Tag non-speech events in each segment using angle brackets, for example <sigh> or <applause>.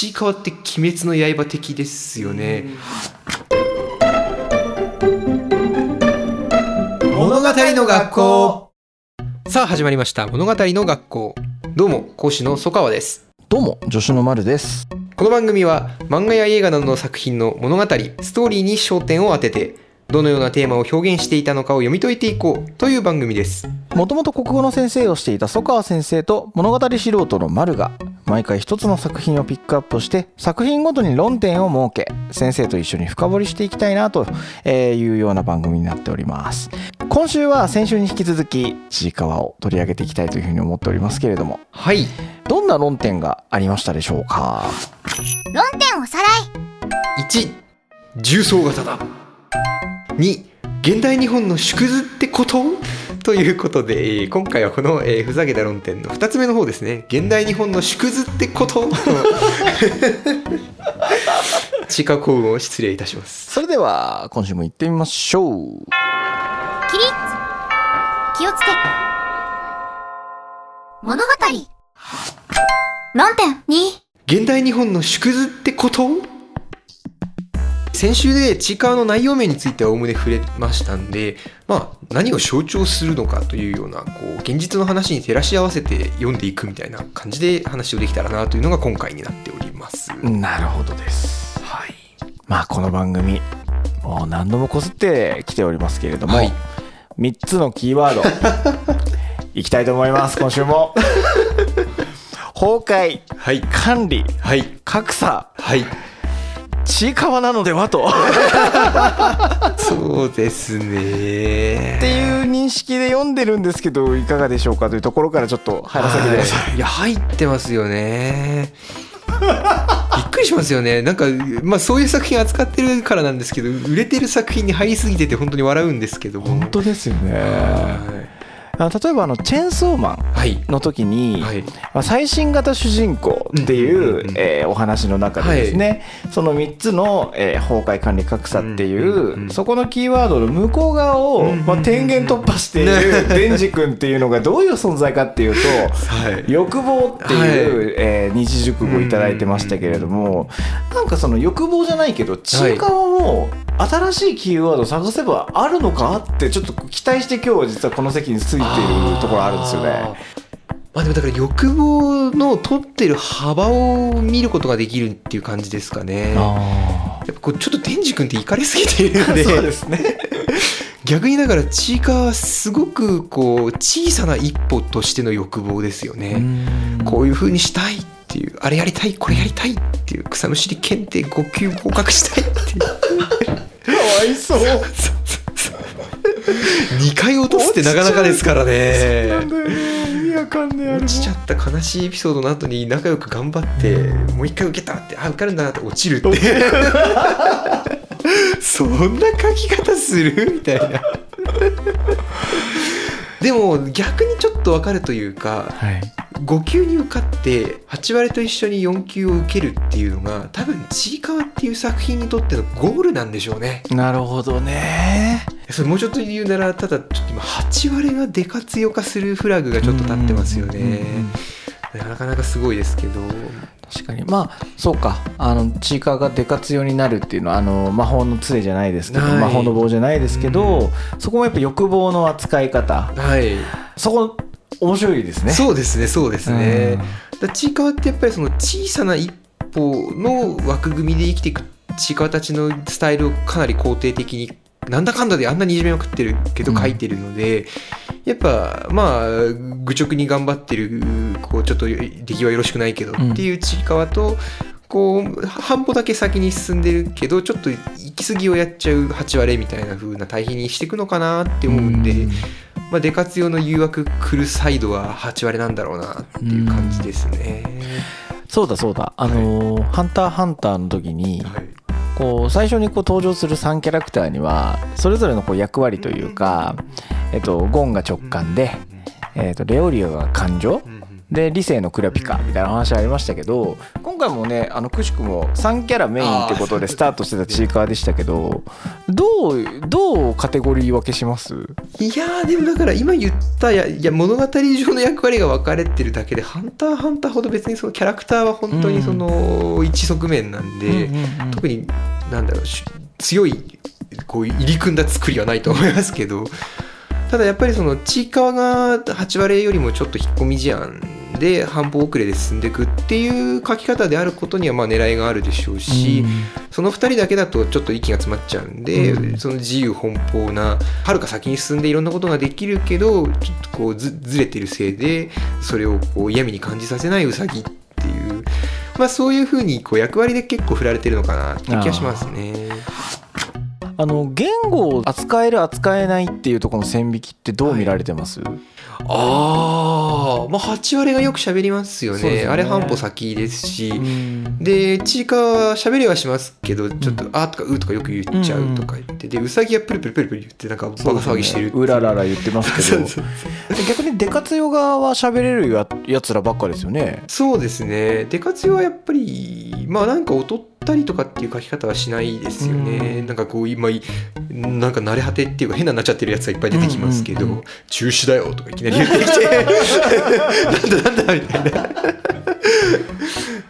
ちいかわって鬼滅の刃的ですよね。物語の学校。さあ始まりました。物語の学校。どうも講師の曽川です。どうも助手の丸です。この番組は漫画や映画などの作品の物語ストーリーに焦点を当ててどのようなテーマを表現していたのかを読み解いていこうという番組です。もともと国語の先生をしていた曽川先生と物語素人の丸が毎回一つの作品をピックアップして作品ごとに論点を設け先生と一緒に深掘りしていきたいなというような番組になっております。今週は先週に引き続きちいかわを取り上げていきたいというふうに思っておりますけれども。はい。どんな論点がありましたでしょうか？論点おさらい。1重層型だ2現代日本の縮図ってこと？ということで、えー今回はこの、えーふざけた論点の2つ目の方ですね。現代日本の縮図ってこと？の地下幸運を失礼いたします。それでは今週も行ってみましょう。起立。気をつけ。物語。論点2現代日本の縮図ってこと？先週でちいかわの内容面についてはおおむね触れましたんで、まあ、何を象徴するのかというようなこう現実の話に照らし合わせて読んでいくみたいな感じで話をできたらなというのが今回になっております。なるほどです。はい、まあこの番組もう何度もこすってきておりますけれども、はい。3つのキーワード <laughs> いきたいと思います今週も。<laughs> 崩壊はい、管理はい、格差。はい、ちいかわなのではと。<laughs> そうですね。っていう認識で読んでるんですけどいかがでしょうかというところからちょっと入らせてください、はい。いや入ってますよね。<laughs> びっくりしますよね。なんかまあそういう作品扱ってるからなんですけど売れてる作品に入りすぎてて本当に笑うんですけども。本当ですよねはあ例えばあのチェーンソーマンいはい。の時に、はい。まあ、最新型主人公っていう,、うえーお話の中でですね、その3つの、えー崩壊管理格差っていう、そこのキーワードの向こう側を、まあ、天元突破しているデンジ君っていうのがどういう存在かっていうとはい。欲望っていう、えー二字熟語をいただいてましたけれども、なんかその欲望じゃないけどちいかわも新しいキーワードを探せばあるのかってちょっと期待して今日は実はこの席についているところあるんですよね。まあでもだから欲望の取ってる幅を見ることができるっていう感じですかね。やあっぱこうちょっと天竺君って怒りすぎているんで。そうですね。<laughs> 逆にだからちいかわはすごくこう小さな一歩としての欲望ですよね、こういう風にしたいっていうあれやりたいこれやりたいっていう草むしり検定5級合格したいっていう。かわいそう。2回落とすってなかなかですからね。なんだよね。意味わかんねえあれも。落ちちゃった悲しいエピソードの後に仲良く頑張ってもう一回受けたってあ受かるんだなって落ちるって。そんな書き方する？みたいな。でも逆にちょっとわかるというかはい。5級に受かって8割と一緒に4級を受けるっていうのが多分ちいかわっていう作品にとってのゴールなんでしょうね。なるほどね。それもうちょっと言うならただちょっと今8割がデカ強化するフラグがちょっと立ってますよね。なかなかすごいですけど。確かに。まあそうか。あのチーカーがデカ強になるっていうのはあの魔法の杖じゃないですけど、はい。魔法の棒じゃないですけど、そこもやっぱ欲望の扱い方。はい。そこ面白いですね。そうですねそうですね。うん。だちいかわってやっぱりその小さな一歩の枠組みで生きていくちいかわたちのスタイルをかなり肯定的になんだかんだであんなにいじめまくってるけどうん。書いてるので、やっぱまあ愚直に頑張ってるこうちょっと出来はよろしくないけどうん。っていうちいかわと、こう半歩だけ先に進んでるけどちょっと行き過ぎをやっちゃう8割みたいな風な対比にしていくのかなって思うんで、まあ、デカツ用の誘惑来るサイドは8割なんだろうなっていう感じですね。そうだそうだ。あのーハンターハンター」の時にはい。こう最初にこう登場する3キャラクターにはそれぞれのこう役割というか、えっと、ゴンが直感で、えっと、レオリオが感情うんうんで理性のクラピカみたいな話ありましたけど今回もねあのくしくも3キャラメインってことでスタートしてたチーカーでしたけどどうどうカテゴリー分けします？いやーでもだから今言ったやいや物語上の役割が分かれてるだけで「ハンターハンター」ほど別にそのキャラクターは本当にその一側面なんで、特になんだろうし強いこう入り組んだ作りはないと思いますけどただやっぱりそのちいかわが8割よりもちょっと引っ込み思案で半歩遅れで進んでいくっていう書き方であることにはまあ狙いがあるでしょうし、その2人だけだとちょっと息が詰まっちゃうんで、うんその自由奔放なはるか先に進んでいろんなことができるけどちょっとこうずずれてるせいでそれをこう嫌味に感じさせないウサギっていう。まあそういうふうにこう役割で結構振られてるのかなって気がしますね。あの言語を扱える扱えないっていうところの線引きってどう見られてます、ああ、まあ8割がよく喋りますよね。ね。あれ半歩先ですし。うん。で、ちいかわは喋りはしますけど、ちょっと、あーとかうーとかよく言っちゃうとか言って、で、うさぎはプルプルプルプル言って、なんかバカ騒ぎしてるっていう。うららら言ってますけど。<laughs> 逆にデカツヨ側は喋れるややつらばっかですよね。そうですね。デカツヨはやっぱり、まあなんか劣ったりとかっていう書き方はしないですよね。うん。なんかこう、今、なんか慣れ果てっていうか変なになっちゃってるやつがいっぱい出てきますけど、うんうんうん。中止だよとかいきなり <laughs> 言ってきて、なんだなんだみたいな。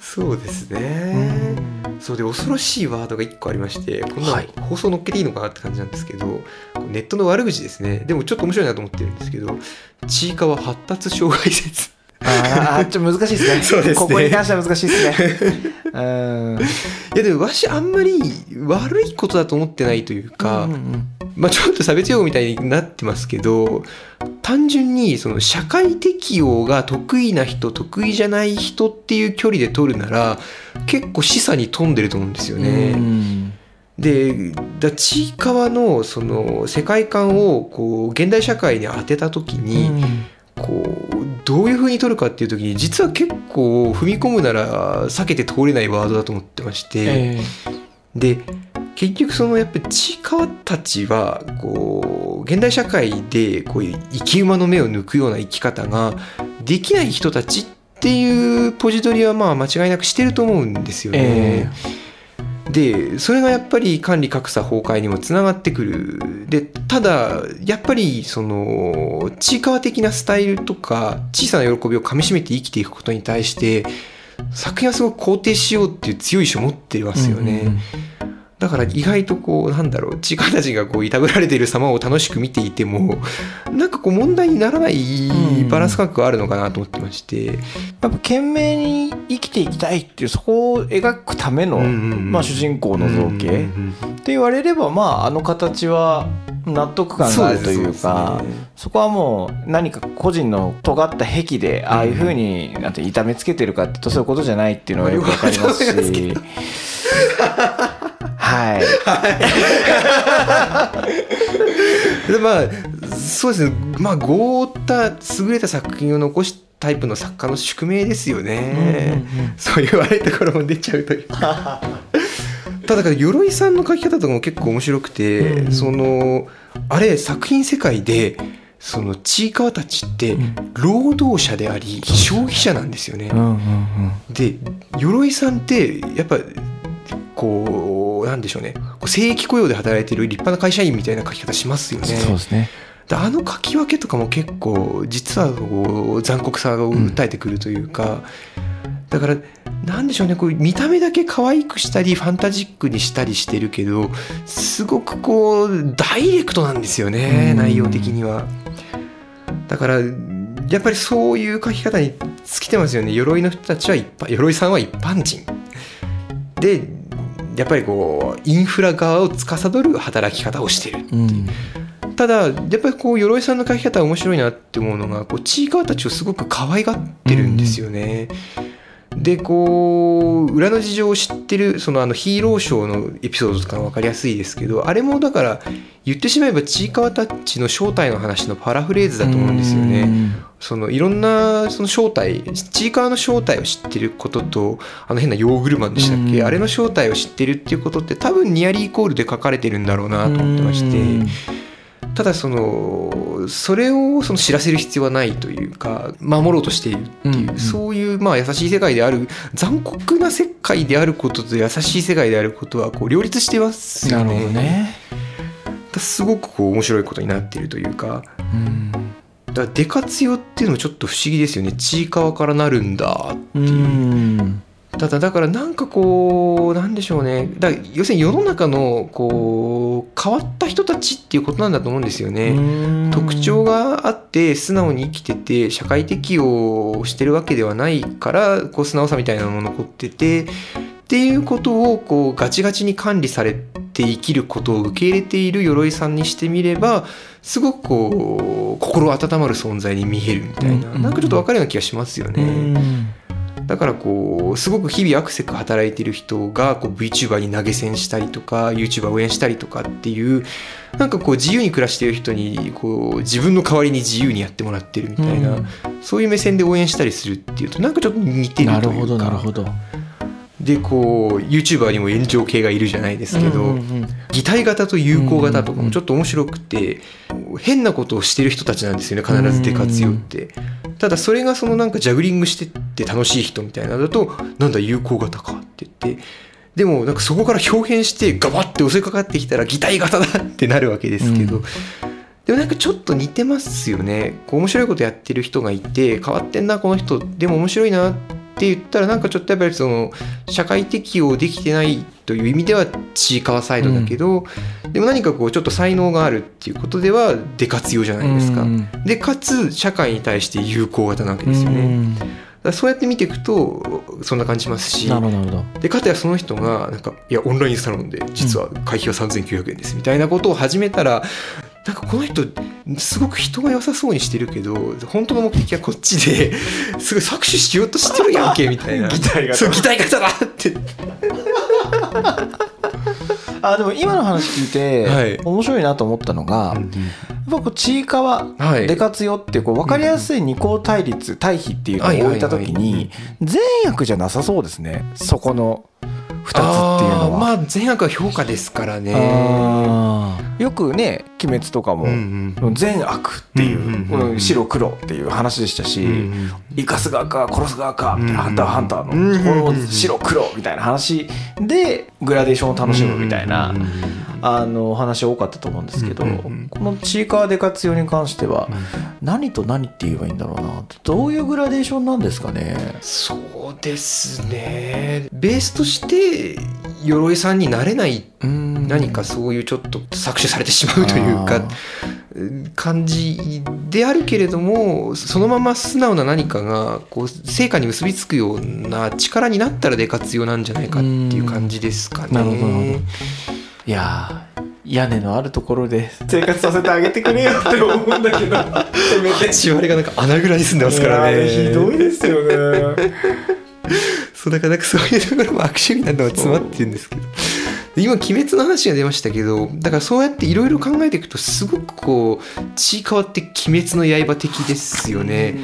そうですね。そうで恐ろしいワードが1個ありましてこんな放送乗っけていいのかなって感じなんですけど、ネットの悪口ですね。でもちょっと面白いなと思ってるんですけどちいかわ発達障害説あちょっと難しいですね。<laughs> そうですね。ここに関しては難しいですね。<laughs> うん。いやでもわしあんまり悪いことだと思ってないというか、うんうんまあちょっと差別用語みたいになってますけど単純にその社会適応が得意な人得意じゃない人っていう距離で取るなら結構示唆に富んでると思うんですよね。うん。でだちいかわのその世界観をこう現代社会に当てた時に、こうどういう風に取るかっていう時に実は結構踏み込むなら避けて通れないワードだと思ってまして、えで結局そのやっぱりちいかわたちはこう現代社会でこういう生き馬の目を抜くような生き方ができない人たちっていうポジ取りはまあ間違いなくしてると思うんですよね。えでそれがやっぱり管理格差崩壊にもつながってくる。でただやっぱりそのちいかわ的なスタイルとか小さな喜びをかみしめて生きていくことに対して作品はすごく肯定しようっていう強い意志を持ってますよね、うんうんうん。だから意外とこうなんだろうちいかわたちがこういたぶられている様を楽しく見ていてもなんかこう問題にならないバランス感覚があるのかなと思ってまして、やっぱ懸命に生きていきたいっていうそこを描くための、うんうんうんまあ、主人公の造形、うんうんっうん。て言われればまああの形は納得感があるというかね。そこはもう何か個人の尖った癖でああいうふうになんて痛めつけてるかってとそういうことじゃないっていうのがよくわかりますま <laughs> はい、<laughs> でまあそうですね。まあ豪った優れた作品を残すタイプの作家の宿命ですよね、そういう悪いところも出ちゃうというか。ただから鎧さんの書き方とかも結構面白くて、うんうん。そのあれ作品世界でそのちいかわたちって労働者であり消費者なんですよね。うんうんうん。で鎧さんってやっぱこうなんでしょうねこう正規雇用で働いてる立派な会社員みたいな書き方しますよね。そうですね。であの書き分けとかも結構実はこう残酷さを訴えてくるというか、だからなんでしょうねこう見た目だけ可愛くしたりファンタジックにしたりしてるけどすごくこうダイレクトなんですよね、うん内容的には。だからやっぱりそういう書き方に尽きてますよね鎧の人たちは一般鎧さんは一般人でやっぱりこうインフラ側を司る働き方をしてるうんただやっぱりこう鎧さんの書き方は面白いなって思うのがこうちいかわたちをすごく可愛がってるんですよね。でこう裏の事情を知ってるそのあのヒーローショーのエピソードとかが分かりやすいですけどあれもだから言ってしまえばちいかわたちの正体の話のパラフレーズだと思うんですよね。そのいろんなその正体ちいかわの正体を知ってることとあの変なヨーグルマンでしたっけ、うんあれの正体を知ってるっていうことって多分ニアリーイコールで書かれてるんだろうなと思ってまして。ただそのそれをその知らせる必要はないというか守ろうとしているっていう、うんうん。そういうまあ優しい世界である残酷な世界であることと優しい世界であることはこう両立してますよね。なるほどね。すごくこう面白いことになっているというか。うん。だからデカツヨっていうのもちょっと不思議ですよね。ちいかわからなるんだうんただだからなんかこうなんでしょうね。だ要するに世の中のこう変わった人たちっていうことなんだと思うんですよね。特徴があって素直に生きてて社会適応してるわけではないからこう素直さみたいなのも残っててっていうことをこうガチガチに管理されて生きることを受け入れている鎧さんにしてみればすごくこう心温まる存在に見えるみたいな、うんなんかちょっと分かるような気がしますようね。んだからこうすごく日々アクセク働いてる人がこう VTuber に投げ銭したりとか YouTuber 応援したりとかっていうなんかこう自由に暮らしてる人にこう自分の代わりに自由にやってもらってるみたいな、うん。そういう目線で応援したりするっていうとなんかちょっと似てるというか。なるほどなるほど。でこう YouTuber にも炎上系がいるじゃないですけど、うんうんうん。擬態型と友好型とかもちょっと面白くて、変なことをしてる人たちなんですよね必ずデカ強って、ただそれがそのなんかジャグリングしてって楽しい人みたいなのだとなんだ友好型かって言ってでもなんかそこから表変してガバッて襲いかかってきたら擬態型だってなるわけですけど、うん。でもなんかちょっと似てますよね。こう面白いことやってる人がいて変わってんなこの人。でも面白いなって言ったらなんかちょっとやっぱりその社会適応できてないという意味ではちいかわサイドだけど、でも何かこうちょっと才能があるっていうことではデカ強じゃないですか。うんでかつ社会に対して有効型なわけですよね。うんそうやって見ていくとそんな感じしますしでかたやその人がなんかいやオンラインサロンで実は会費は3900円ですみたいなことを始めたらなんかこの人すごく人が良さそうにしてるけど本当の目的はこっちで <laughs> すごい搾取しようとしてるやんけみたいな。擬態型そう擬態型だって。<laughs> あでも今の話聞いて、はい。面白いなと思ったのが、やっぱこうちいかわはい。でかつよってこう分かりやすい二項対立対比っていうのを置いた時に善悪じゃなさそうですね。そこの2つっていうのは。まあ善悪は評価ですからね。よくね「鬼滅」とかもうんうん。善悪っていう,、うんうんうんうん。この白黒っていう話でしたし、うん生かす側か殺す側かみたいな「うんハンターハンター」うんのところを白黒みたいな話でグラデーションを楽しむみたいなうんうんうんあの話多かったと思うんですけどうんうんうん。このちいかわで活用に関しては何と何って言えばいいんだろうなどういうグラデーションなんですかね？そうですね。ベースとして鎧さんになれない何何かそういうちょっと搾取されてしまうというか感じであるけれどもそのまま素直な何かがこう成果に結びつくような力になったらで活用なんじゃないかっていう感じですかね。なるほどなるほど。いやー屋根のあるところで生活させてあげてくれよって思うんだけど。<laughs> せめて。8割がなんか穴蔵に住んでますからね。ひどいですよね。<laughs> そうだからなんかそういうところも悪趣味なのが詰まってるんですけど今鬼滅の話が出ましたけどだからそうやっていろいろ考えていくとすごくこうちいかわって鬼滅の刃的ですよね。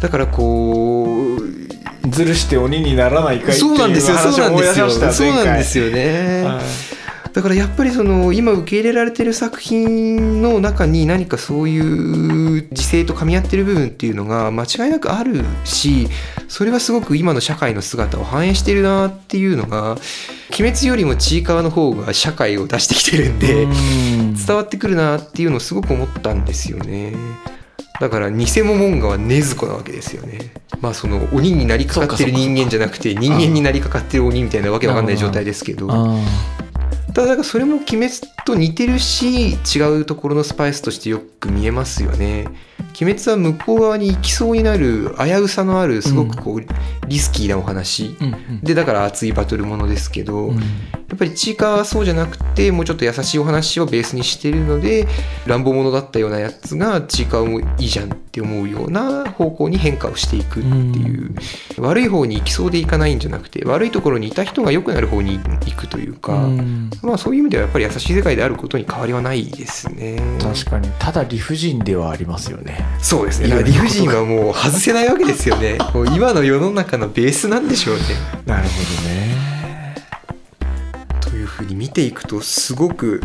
だからこうずるして鬼にならないかいっていそうなんですよそう話を思いなんですよ。出しましたそうなんですよよねだからやっぱりその今受け入れられてる作品の中に何かそういう時勢と噛み合ってる部分っていうのが間違いなくあるしそれはすごく今の社会の姿を反映してるなっていうのが鬼滅よりもちいかわの方が社会を出してきてるんで伝わってくるなっていうのをすごく思ったんですよね。だから偽モモンガは禰豆子なわけですよね。まあその鬼になりかかってる人間じゃなくて人間になりかかってる鬼みたいなわけわかんない状態ですけど。ただそれも鬼滅と似てるし違うところのスパイスとしてよく見えますよね。鬼滅は向こう側に行きそうになる危うさのあるすごくこうリスキーなお話、でだから熱いバトルものですけど、やっぱりちいかわはそうじゃなくてもうちょっと優しいお話をベースにしてるので乱暴者だったようなやつがちいかわもいいじゃんって思うような方向に変化をしていくっていう、悪い方に行きそうでいかないんじゃなくて悪いところにいた人が良くなる方に行くというか、まあそういう意味ではやっぱり優しい世界であることに変わりはないですね。確かにただ理不尽ではありますよねそうですね。理不尽はもう外せないわけですよね。今の世の中のベースなんでしょうね。<laughs> なるほどねというふうに見ていくとすごく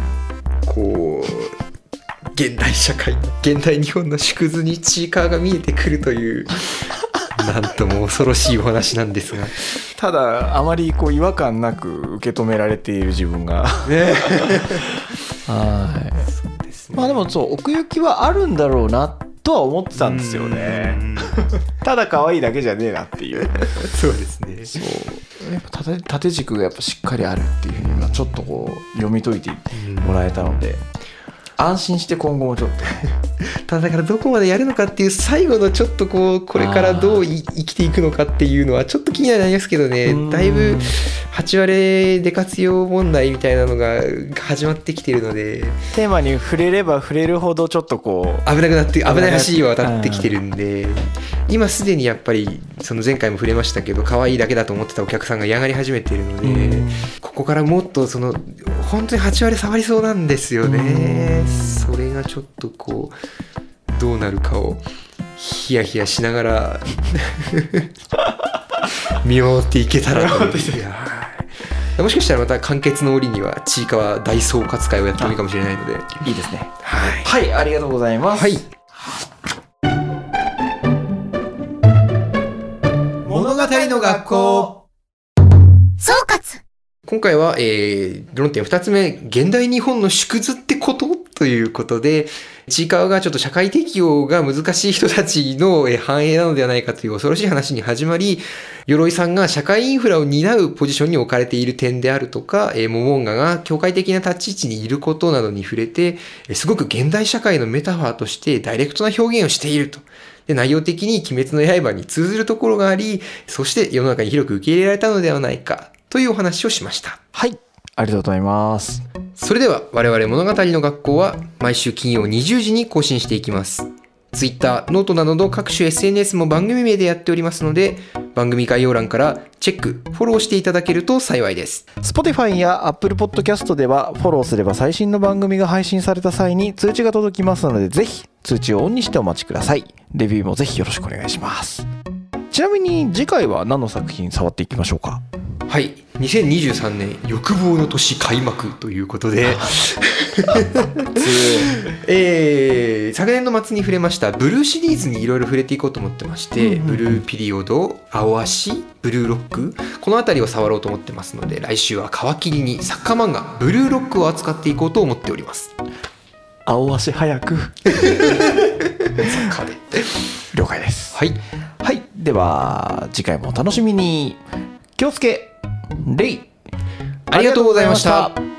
こう現代社会現代日本の縮図にちいかわが見えてくるというなんとも恐ろしいお話なんですが。ただあまりこう違和感なく受け止められている自分が。ね。<laughs> はい。ね。まあでもそう奥行きはあるんだろうなとは思ってたんですよね。うん。ただ可愛いだけじゃねえなっていう。<laughs> そうですね。そう。やっぱ縦縦軸がやっぱしっかりあるっていうふうに今ちょっとこう読み解いてもらえたので安心して今後もちょっとただだからどこまでやるのかっていう最後のちょっとこうこれからどうい生きていくのかっていうのはちょっと気にはなりますけどね。うん。だいぶ8割で活用問題みたいなのが始まってきてるので。テーマに触れれば触れるほどちょっとこう危なくなって危ない橋危なは渡ってきてるんで。今すでにやっぱりその前回も触れましたけど可愛いだけだと思ってたお客さんが嫌がり始めてるのでうん。ここからもっとその本当に8割触りそうなんですよね。それがちょっとこうどうなるかをヒヤヒヤしながら <laughs> 見守っていけたらという。いやはい。もしかしたらまた完結の折にはちいかわ大総括会をやってもいいかもしれないので。いいですね。はい。はいありがとうございます。はい。物語の学校。総括今回は、えー、論点2つ目、現代日本の縮図ってこと？ということで、ちいかわがちょっと社会適応が難しい人たちのえ繁栄なのではないかという恐ろしい話に始まり、鎧さんが社会インフラを担うポジションに置かれている点であるとか、え、モモンガが境界的な立ち位置にいることなどに触れて、すごく現代社会のメタファーとしてダイレクトな表現をしていると。で、内容的に鬼滅の刃に通ずるところがあり、そして世の中に広く受け入れられたのではないかというお話をしました。はいありがとうございますそれでは我々物語の学校は毎週金曜20時に更新していきます。Twitter、 note などの各種 SNS も番組名でやっておりますので、番組概要欄からチェック、フォローしていただけると幸いです。Spotify や Apple Podcast ではフォローすれば最新の番組が配信された際に通知が届きますのでぜひ通知をオンにしてお待ちくださいレビューもぜひよろしくお願いしますちなみに次回は何の作品触っていきましょうか？はい。2023年欲望の年開幕ということで、<laughs> えー昨年の末に触れましたブルーシリーズにいろいろ触れていこうと思ってまして、うんうんうんブルーピリオド、青足、ブルーロック、この辺りを触ろうと思ってますので、来週は皮切りにサッカー漫画、ブルーロックを扱っていこうと思っております。青足早く <laughs> で。了解ですはい。はいでは次回もお楽しみに気をつけレイありがとうございました。